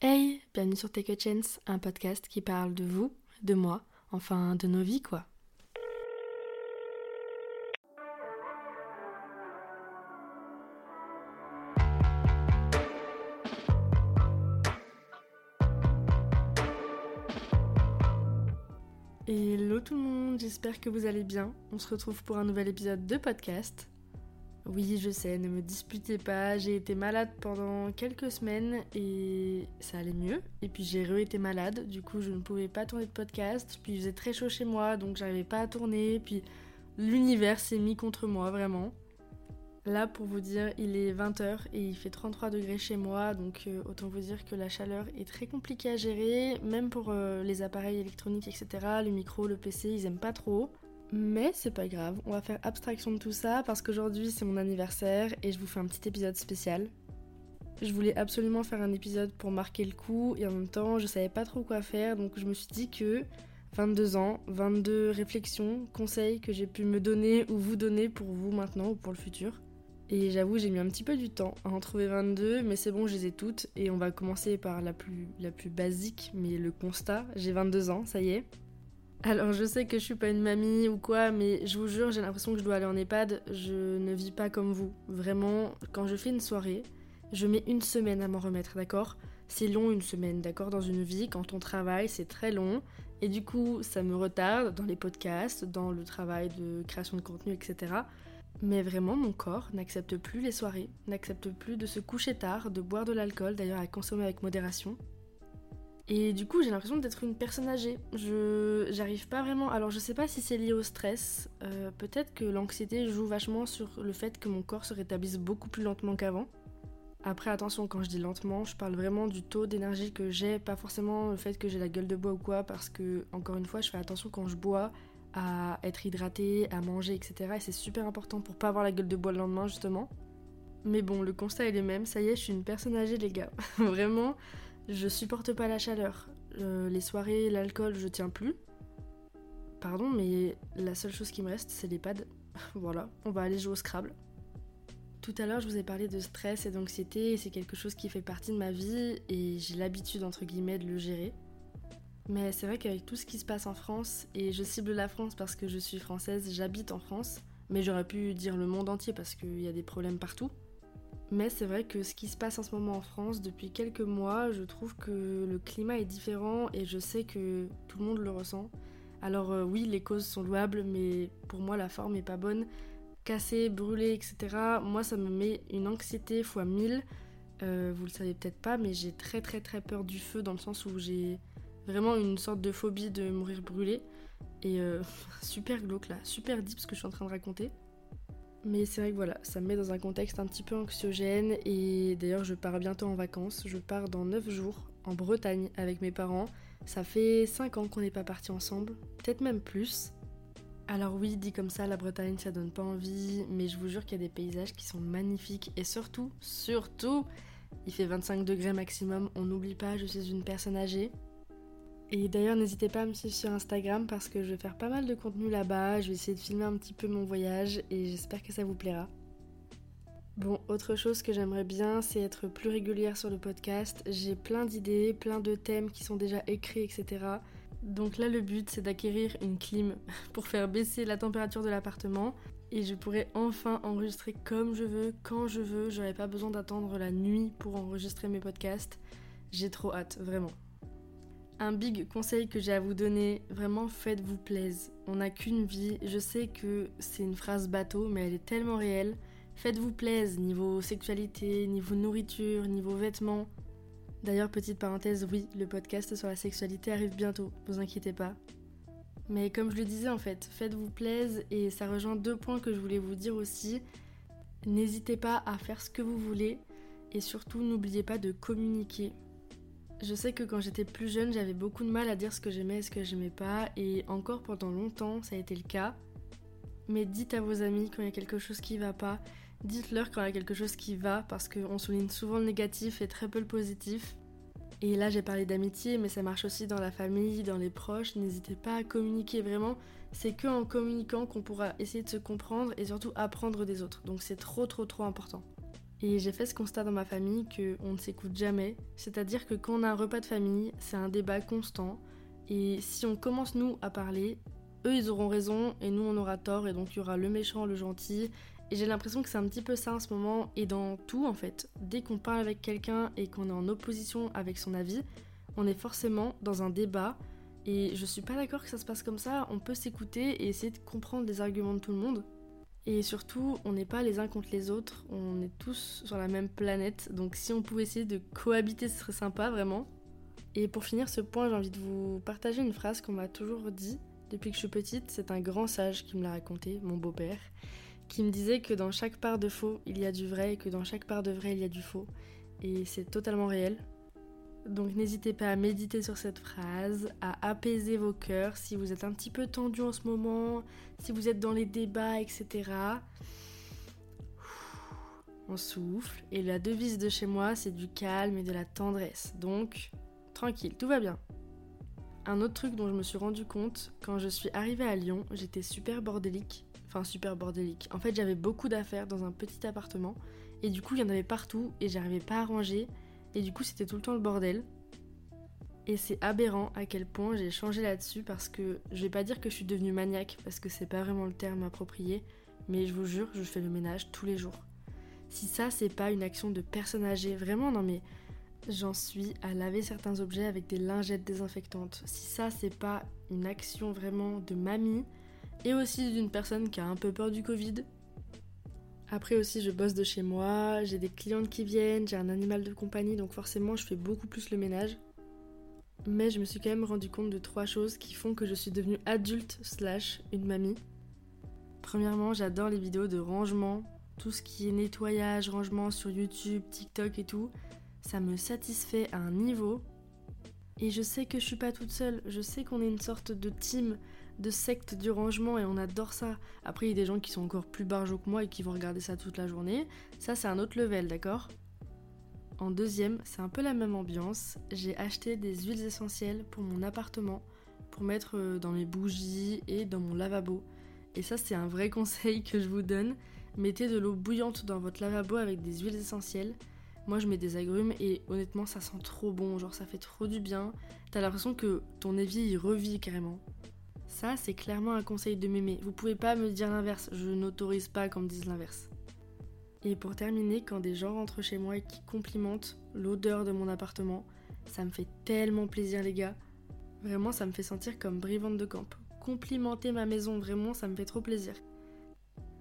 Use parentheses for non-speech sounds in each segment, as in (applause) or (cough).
Hey, bienvenue sur Take a Chance, un podcast qui parle de vous, de moi, enfin de nos vies quoi. Hello tout le monde, j'espère que vous allez bien. On se retrouve pour un nouvel épisode de podcast. Oui, je sais, ne me disputez pas, j'ai été malade pendant quelques semaines et ça allait mieux. Et puis j'ai re-été malade, du coup je ne pouvais pas tourner de podcast. Puis il faisait très chaud chez moi, donc j'arrivais pas à tourner. Puis l'univers s'est mis contre moi, vraiment. Là, pour vous dire, il est 20h et il fait 33 degrés chez moi, donc euh, autant vous dire que la chaleur est très compliquée à gérer, même pour euh, les appareils électroniques, etc. Le micro, le PC, ils aiment pas trop. Mais c'est pas grave, on va faire abstraction de tout ça parce qu'aujourd'hui c'est mon anniversaire et je vous fais un petit épisode spécial. Je voulais absolument faire un épisode pour marquer le coup et en même temps je savais pas trop quoi faire donc je me suis dit que 22 ans, 22 réflexions, conseils que j'ai pu me donner ou vous donner pour vous maintenant ou pour le futur. Et j'avoue j'ai mis un petit peu du temps à en trouver 22 mais c'est bon je les ai toutes et on va commencer par la plus, la plus basique mais le constat, j'ai 22 ans, ça y est. Alors je sais que je suis pas une mamie ou quoi, mais je vous jure, j'ai l'impression que je dois aller en EHPAD. Je ne vis pas comme vous. Vraiment, quand je fais une soirée, je mets une semaine à m'en remettre, d'accord? C'est long une semaine, d'accord? Dans une vie, quand on travaille, c'est très long. Et du coup, ça me retarde dans les podcasts, dans le travail de création de contenu, etc. Mais vraiment, mon corps n'accepte plus les soirées, n'accepte plus de se coucher tard, de boire de l'alcool, d'ailleurs à consommer avec modération. Et du coup, j'ai l'impression d'être une personne âgée. Je j'arrive pas vraiment. Alors, je sais pas si c'est lié au stress. Euh, peut-être que l'anxiété joue vachement sur le fait que mon corps se rétablisse beaucoup plus lentement qu'avant. Après, attention, quand je dis lentement, je parle vraiment du taux d'énergie que j'ai, pas forcément le fait que j'ai la gueule de bois ou quoi, parce que, encore une fois, je fais attention quand je bois à être hydraté, à manger, etc. Et c'est super important pour pas avoir la gueule de bois le lendemain, justement. Mais bon, le constat est le même. Ça y est, je suis une personne âgée, les gars. (laughs) vraiment. Je supporte pas la chaleur. Euh, les soirées, l'alcool, je tiens plus. Pardon, mais la seule chose qui me reste, c'est les pads. (laughs) voilà, on va aller jouer au Scrabble. Tout à l'heure, je vous ai parlé de stress et d'anxiété, et c'est quelque chose qui fait partie de ma vie, et j'ai l'habitude, entre guillemets, de le gérer. Mais c'est vrai qu'avec tout ce qui se passe en France, et je cible la France parce que je suis française, j'habite en France, mais j'aurais pu dire le monde entier parce qu'il y a des problèmes partout. Mais c'est vrai que ce qui se passe en ce moment en France depuis quelques mois, je trouve que le climat est différent et je sais que tout le monde le ressent. Alors euh, oui, les causes sont louables, mais pour moi la forme est pas bonne. Casser, brûler, etc. Moi ça me met une anxiété fois 1000. Euh, vous le savez peut-être pas, mais j'ai très très très peur du feu dans le sens où j'ai vraiment une sorte de phobie de mourir brûlé. Et euh, (laughs) super glauque là, super deep ce que je suis en train de raconter. Mais c'est vrai que voilà, ça me met dans un contexte un petit peu anxiogène et d'ailleurs je pars bientôt en vacances. Je pars dans 9 jours en Bretagne avec mes parents. Ça fait 5 ans qu'on n'est pas partis ensemble, peut-être même plus. Alors oui, dit comme ça, la Bretagne ça donne pas envie, mais je vous jure qu'il y a des paysages qui sont magnifiques et surtout, surtout, il fait 25 degrés maximum, on n'oublie pas, je suis une personne âgée, et d'ailleurs, n'hésitez pas à me suivre sur Instagram parce que je vais faire pas mal de contenu là-bas. Je vais essayer de filmer un petit peu mon voyage et j'espère que ça vous plaira. Bon, autre chose que j'aimerais bien, c'est être plus régulière sur le podcast. J'ai plein d'idées, plein de thèmes qui sont déjà écrits, etc. Donc là, le but, c'est d'acquérir une clim (laughs) pour faire baisser la température de l'appartement. Et je pourrais enfin enregistrer comme je veux, quand je veux. J'aurais pas besoin d'attendre la nuit pour enregistrer mes podcasts. J'ai trop hâte, vraiment. Un big conseil que j'ai à vous donner, vraiment faites-vous plaisir. On n'a qu'une vie, je sais que c'est une phrase bateau, mais elle est tellement réelle. Faites-vous plaisir niveau sexualité, niveau nourriture, niveau vêtements. D'ailleurs, petite parenthèse, oui, le podcast sur la sexualité arrive bientôt, vous inquiétez pas. Mais comme je le disais en fait, faites-vous plaisir et ça rejoint deux points que je voulais vous dire aussi. N'hésitez pas à faire ce que vous voulez et surtout n'oubliez pas de communiquer. Je sais que quand j'étais plus jeune, j'avais beaucoup de mal à dire ce que j'aimais et ce que j'aimais pas, et encore pendant longtemps, ça a été le cas. Mais dites à vos amis quand il y a quelque chose qui va pas, dites-leur quand il y a quelque chose qui va, parce qu'on souligne souvent le négatif et très peu le positif. Et là, j'ai parlé d'amitié, mais ça marche aussi dans la famille, dans les proches. N'hésitez pas à communiquer vraiment. C'est que en communiquant qu'on pourra essayer de se comprendre et surtout apprendre des autres. Donc c'est trop, trop, trop important. Et j'ai fait ce constat dans ma famille qu'on ne s'écoute jamais, c'est-à-dire que quand on a un repas de famille, c'est un débat constant, et si on commence nous à parler, eux ils auront raison et nous on aura tort, et donc il y aura le méchant, le gentil, et j'ai l'impression que c'est un petit peu ça en ce moment, et dans tout en fait, dès qu'on parle avec quelqu'un et qu'on est en opposition avec son avis, on est forcément dans un débat, et je suis pas d'accord que ça se passe comme ça, on peut s'écouter et essayer de comprendre les arguments de tout le monde, et surtout, on n'est pas les uns contre les autres, on est tous sur la même planète, donc si on pouvait essayer de cohabiter, ce serait sympa vraiment. Et pour finir ce point, j'ai envie de vous partager une phrase qu'on m'a toujours dit depuis que je suis petite, c'est un grand sage qui me l'a raconté, mon beau-père, qui me disait que dans chaque part de faux, il y a du vrai et que dans chaque part de vrai, il y a du faux. Et c'est totalement réel. Donc n'hésitez pas à méditer sur cette phrase, à apaiser vos cœurs si vous êtes un petit peu tendu en ce moment, si vous êtes dans les débats, etc. On souffle. Et la devise de chez moi, c'est du calme et de la tendresse. Donc, tranquille, tout va bien. Un autre truc dont je me suis rendu compte, quand je suis arrivée à Lyon, j'étais super bordélique. Enfin, super bordélique. En fait, j'avais beaucoup d'affaires dans un petit appartement. Et du coup, il y en avait partout et j'arrivais pas à ranger. Et du coup, c'était tout le temps le bordel. Et c'est aberrant à quel point j'ai changé là-dessus parce que je vais pas dire que je suis devenue maniaque parce que c'est pas vraiment le terme approprié, mais je vous jure, je fais le ménage tous les jours. Si ça, c'est pas une action de personne âgée, vraiment, non mais j'en suis à laver certains objets avec des lingettes désinfectantes. Si ça, c'est pas une action vraiment de mamie et aussi d'une personne qui a un peu peur du Covid, après aussi, je bosse de chez moi, j'ai des clientes qui viennent, j'ai un animal de compagnie, donc forcément, je fais beaucoup plus le ménage. Mais je me suis quand même rendu compte de trois choses qui font que je suis devenue adulte slash une mamie. Premièrement, j'adore les vidéos de rangement, tout ce qui est nettoyage, rangement sur YouTube, TikTok et tout. Ça me satisfait à un niveau. Et je sais que je suis pas toute seule, je sais qu'on est une sorte de team de secte du rangement et on adore ça. Après, il y a des gens qui sont encore plus barjots que moi et qui vont regarder ça toute la journée. Ça, c'est un autre level, d'accord? En deuxième, c'est un peu la même ambiance. J'ai acheté des huiles essentielles pour mon appartement, pour mettre euh, dans mes bougies et dans mon lavabo. Et ça, c'est un vrai (laughs) conseil que je vous donne. Mettez de l'eau bouillante dans votre lavabo avec des huiles essentielles. Moi, je mets des agrumes et honnêtement, ça sent trop bon. Genre, ça fait trop du bien. T'as l'impression que ton évier, il revit carrément. Ça, c'est clairement un conseil de mémé. Vous pouvez pas me dire l'inverse, je n'autorise pas qu'on me dise l'inverse. Et pour terminer, quand des gens rentrent chez moi et qui complimentent l'odeur de mon appartement, ça me fait tellement plaisir les gars. Vraiment, ça me fait sentir comme brivante de camp. Complimenter ma maison, vraiment, ça me fait trop plaisir.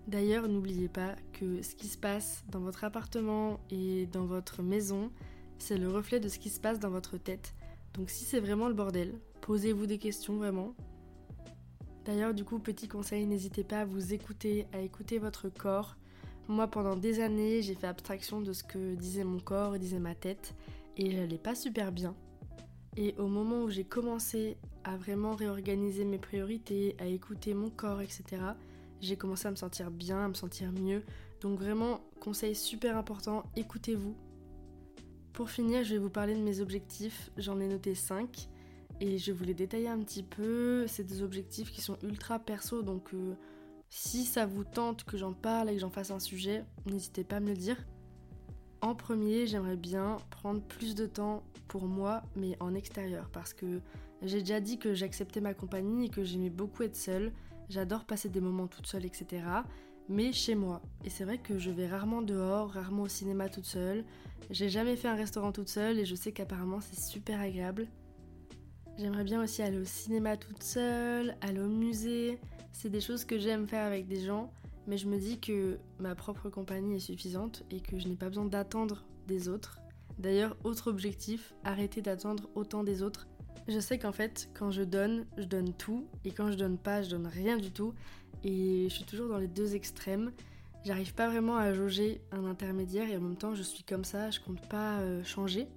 D'ailleurs, n'oubliez pas que ce qui se passe dans votre appartement et dans votre maison, c'est le reflet de ce qui se passe dans votre tête. Donc si c'est vraiment le bordel, posez-vous des questions vraiment, D'ailleurs, du coup, petit conseil, n'hésitez pas à vous écouter, à écouter votre corps. Moi, pendant des années, j'ai fait abstraction de ce que disait mon corps et disait ma tête, et je n'allais pas super bien. Et au moment où j'ai commencé à vraiment réorganiser mes priorités, à écouter mon corps, etc., j'ai commencé à me sentir bien, à me sentir mieux. Donc vraiment, conseil super important, écoutez-vous. Pour finir, je vais vous parler de mes objectifs. J'en ai noté 5 et je voulais détailler un petit peu. C'est des objectifs qui sont ultra perso, donc euh, si ça vous tente que j'en parle et que j'en fasse un sujet, n'hésitez pas à me le dire. En premier, j'aimerais bien prendre plus de temps pour moi, mais en extérieur, parce que j'ai déjà dit que j'acceptais ma compagnie et que j'aimais beaucoup être seule. J'adore passer des moments toute seule, etc. Mais chez moi. Et c'est vrai que je vais rarement dehors, rarement au cinéma toute seule. J'ai jamais fait un restaurant toute seule et je sais qu'apparemment c'est super agréable. J'aimerais bien aussi aller au cinéma toute seule, aller au musée. C'est des choses que j'aime faire avec des gens, mais je me dis que ma propre compagnie est suffisante et que je n'ai pas besoin d'attendre des autres. D'ailleurs, autre objectif, arrêter d'attendre autant des autres. Je sais qu'en fait, quand je donne, je donne tout, et quand je donne pas, je donne rien du tout. Et je suis toujours dans les deux extrêmes. J'arrive pas vraiment à jauger un intermédiaire et en même temps, je suis comme ça, je compte pas euh, changer.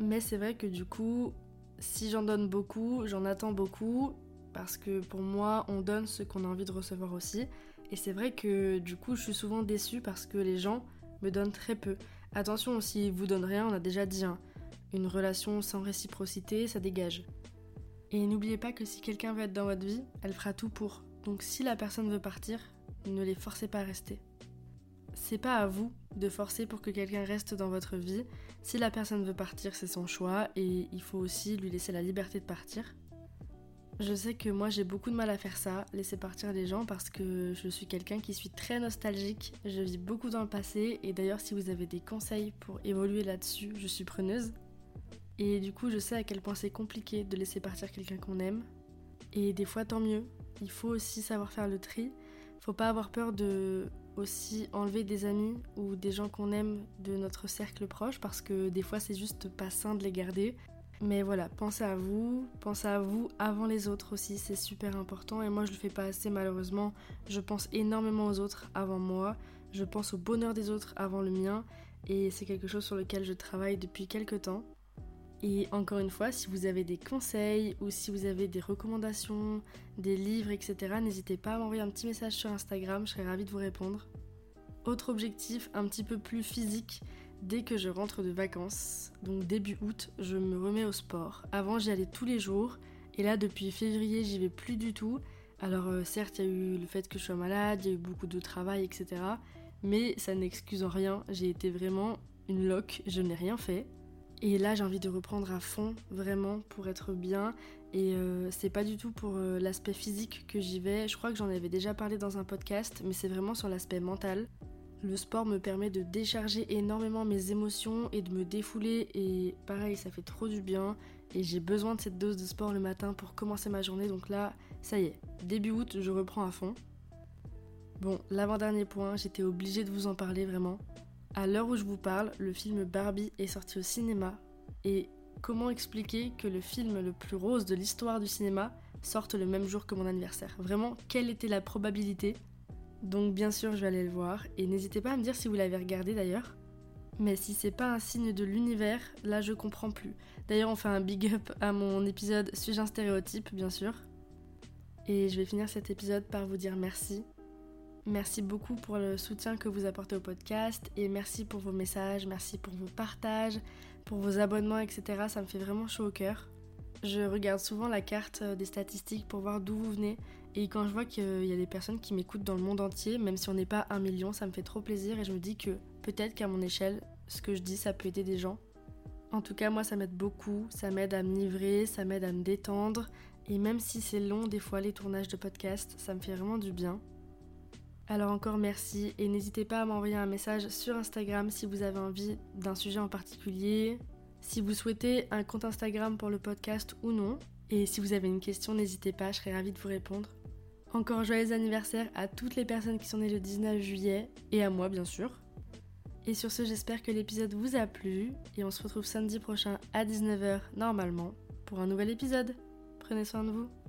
Mais c'est vrai que du coup, si j'en donne beaucoup, j'en attends beaucoup, parce que pour moi, on donne ce qu'on a envie de recevoir aussi. Et c'est vrai que du coup, je suis souvent déçue parce que les gens me donnent très peu. Attention, s'ils vous donnent rien, on a déjà dit, hein, une relation sans réciprocité, ça dégage. Et n'oubliez pas que si quelqu'un veut être dans votre vie, elle fera tout pour. Donc si la personne veut partir, ne les forcez pas à rester. c'est pas à vous de forcer pour que quelqu'un reste dans votre vie. Si la personne veut partir, c'est son choix et il faut aussi lui laisser la liberté de partir. Je sais que moi j'ai beaucoup de mal à faire ça, laisser partir les gens parce que je suis quelqu'un qui suis très nostalgique, je vis beaucoup dans le passé et d'ailleurs si vous avez des conseils pour évoluer là-dessus, je suis preneuse. Et du coup je sais à quel point c'est compliqué de laisser partir quelqu'un qu'on aime. Et des fois tant mieux, il faut aussi savoir faire le tri, faut pas avoir peur de aussi enlever des amis ou des gens qu'on aime de notre cercle proche parce que des fois c'est juste pas sain de les garder. Mais voilà, pensez à vous, pensez à vous avant les autres aussi, c'est super important et moi je le fais pas assez malheureusement. Je pense énormément aux autres avant moi, je pense au bonheur des autres avant le mien et c'est quelque chose sur lequel je travaille depuis quelques temps. Et encore une fois, si vous avez des conseils ou si vous avez des recommandations, des livres, etc., n'hésitez pas à m'envoyer un petit message sur Instagram, je serais ravie de vous répondre. Autre objectif, un petit peu plus physique, dès que je rentre de vacances, donc début août, je me remets au sport. Avant, j'y allais tous les jours, et là, depuis février, j'y vais plus du tout. Alors, euh, certes, il y a eu le fait que je sois malade, il y a eu beaucoup de travail, etc. Mais ça n'excuse en rien, j'ai été vraiment une loque, je n'ai rien fait. Et là, j'ai envie de reprendre à fond, vraiment, pour être bien. Et euh, c'est pas du tout pour euh, l'aspect physique que j'y vais. Je crois que j'en avais déjà parlé dans un podcast, mais c'est vraiment sur l'aspect mental. Le sport me permet de décharger énormément mes émotions et de me défouler. Et pareil, ça fait trop du bien. Et j'ai besoin de cette dose de sport le matin pour commencer ma journée. Donc là, ça y est, début août, je reprends à fond. Bon, l'avant-dernier point, j'étais obligée de vous en parler vraiment. À l'heure où je vous parle, le film Barbie est sorti au cinéma. Et comment expliquer que le film le plus rose de l'histoire du cinéma sorte le même jour que mon anniversaire? Vraiment, quelle était la probabilité? Donc bien sûr, je vais aller le voir. Et n'hésitez pas à me dire si vous l'avez regardé d'ailleurs. Mais si c'est pas un signe de l'univers, là je comprends plus. D'ailleurs, on fait un big up à mon épisode Suis-je un stéréotype, bien sûr. Et je vais finir cet épisode par vous dire merci Merci beaucoup pour le soutien que vous apportez au podcast et merci pour vos messages, merci pour vos partages, pour vos abonnements, etc. Ça me fait vraiment chaud au cœur. Je regarde souvent la carte euh, des statistiques pour voir d'où vous venez et quand je vois qu'il y a des personnes qui m'écoutent dans le monde entier, même si on n'est pas un million, ça me fait trop plaisir et je me dis que peut-être qu'à mon échelle, ce que je dis, ça peut aider des gens. En tout cas, moi, ça m'aide beaucoup, ça m'aide à me livrer, ça m'aide à me détendre et même si c'est long des fois les tournages de podcast, ça me fait vraiment du bien. Alors encore merci et n'hésitez pas à m'envoyer un message sur Instagram si vous avez envie d'un sujet en particulier, si vous souhaitez un compte Instagram pour le podcast ou non. Et si vous avez une question, n'hésitez pas, je serai ravie de vous répondre. Encore joyeux anniversaire à toutes les personnes qui sont nées le 19 juillet et à moi bien sûr. Et sur ce, j'espère que l'épisode vous a plu et on se retrouve samedi prochain à 19h normalement pour un nouvel épisode. Prenez soin de vous.